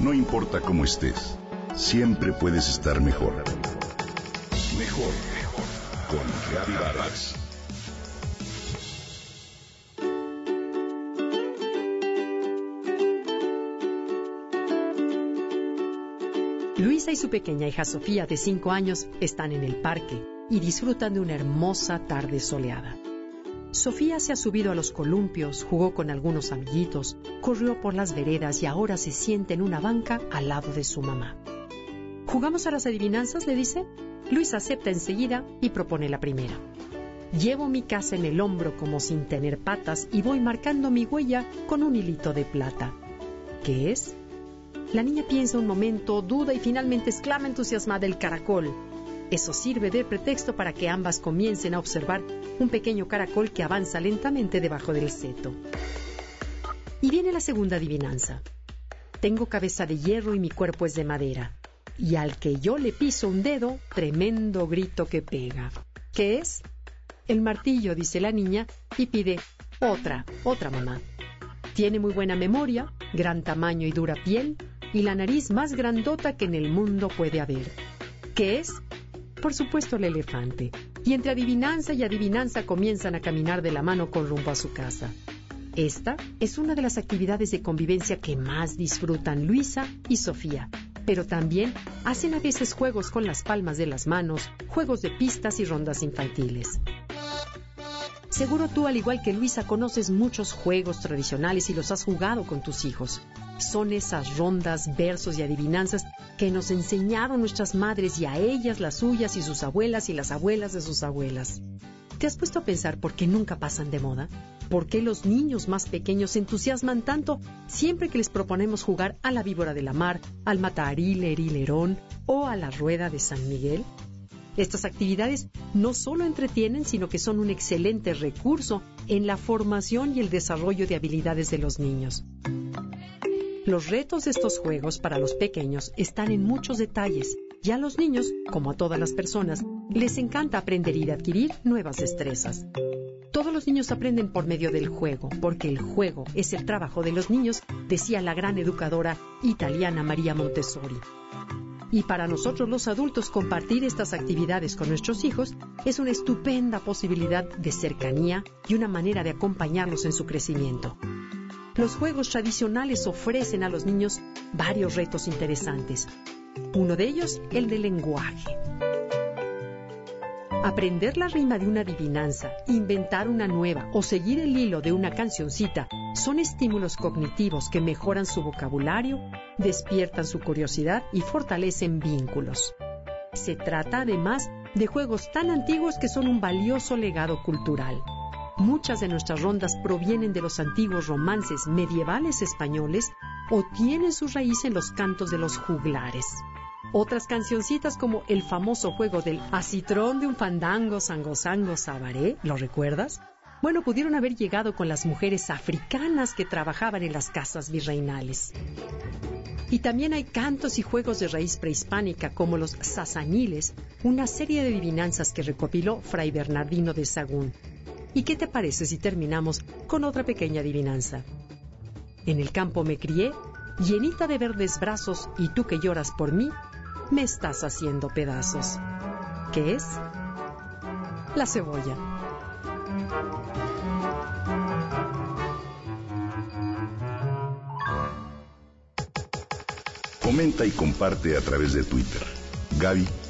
No importa cómo estés, siempre puedes estar mejor. Mejor, mejor. Con Reavivadas. Luisa y su pequeña hija Sofía, de 5 años, están en el parque y disfrutan de una hermosa tarde soleada. Sofía se ha subido a los columpios, jugó con algunos amiguitos, corrió por las veredas y ahora se siente en una banca al lado de su mamá. ¿Jugamos a las adivinanzas? le dice. Luisa acepta enseguida y propone la primera. Llevo mi casa en el hombro como sin tener patas y voy marcando mi huella con un hilito de plata. ¿Qué es? La niña piensa un momento, duda y finalmente exclama entusiasmada el caracol. Eso sirve de pretexto para que ambas comiencen a observar un pequeño caracol que avanza lentamente debajo del seto. Y viene la segunda adivinanza. Tengo cabeza de hierro y mi cuerpo es de madera. Y al que yo le piso un dedo, tremendo grito que pega. ¿Qué es? El martillo, dice la niña, y pide otra, otra mamá. Tiene muy buena memoria, gran tamaño y dura piel, y la nariz más grandota que en el mundo puede haber. ¿Qué es? Por supuesto el elefante. Y entre adivinanza y adivinanza comienzan a caminar de la mano con rumbo a su casa. Esta es una de las actividades de convivencia que más disfrutan Luisa y Sofía, pero también hacen a veces juegos con las palmas de las manos, juegos de pistas y rondas infantiles. Seguro tú, al igual que Luisa, conoces muchos juegos tradicionales y los has jugado con tus hijos. Son esas rondas, versos y adivinanzas que nos enseñaron nuestras madres y a ellas las suyas y sus abuelas y las abuelas de sus abuelas. ¿Te has puesto a pensar por qué nunca pasan de moda? ¿Por qué los niños más pequeños se entusiasman tanto siempre que les proponemos jugar a la víbora de la mar, al mataril, herilerón o a la rueda de San Miguel? Estas actividades no solo entretienen, sino que son un excelente recurso en la formación y el desarrollo de habilidades de los niños. Los retos de estos juegos para los pequeños están en muchos detalles y a los niños, como a todas las personas, les encanta aprender y adquirir nuevas destrezas. Todos los niños aprenden por medio del juego, porque el juego es el trabajo de los niños, decía la gran educadora italiana María Montessori. Y para nosotros los adultos compartir estas actividades con nuestros hijos es una estupenda posibilidad de cercanía y una manera de acompañarlos en su crecimiento. Los juegos tradicionales ofrecen a los niños varios retos interesantes. Uno de ellos, el de lenguaje. Aprender la rima de una adivinanza, inventar una nueva o seguir el hilo de una cancioncita son estímulos cognitivos que mejoran su vocabulario, despiertan su curiosidad y fortalecen vínculos. Se trata además de juegos tan antiguos que son un valioso legado cultural. Muchas de nuestras rondas provienen de los antiguos romances medievales españoles o tienen su raíz en los cantos de los juglares. Otras cancioncitas como el famoso juego del acitrón de un fandango, sango, sango, sabaré, ¿lo recuerdas? Bueno, pudieron haber llegado con las mujeres africanas que trabajaban en las casas virreinales. Y también hay cantos y juegos de raíz prehispánica como los sasaniles, una serie de adivinanzas que recopiló Fray Bernardino de Sagún. ¿Y qué te parece si terminamos con otra pequeña adivinanza? En el campo me crié, llenita de verdes brazos, y tú que lloras por mí, me estás haciendo pedazos. ¿Qué es? La cebolla. Comenta y comparte a través de Twitter. Gaby-Vargas.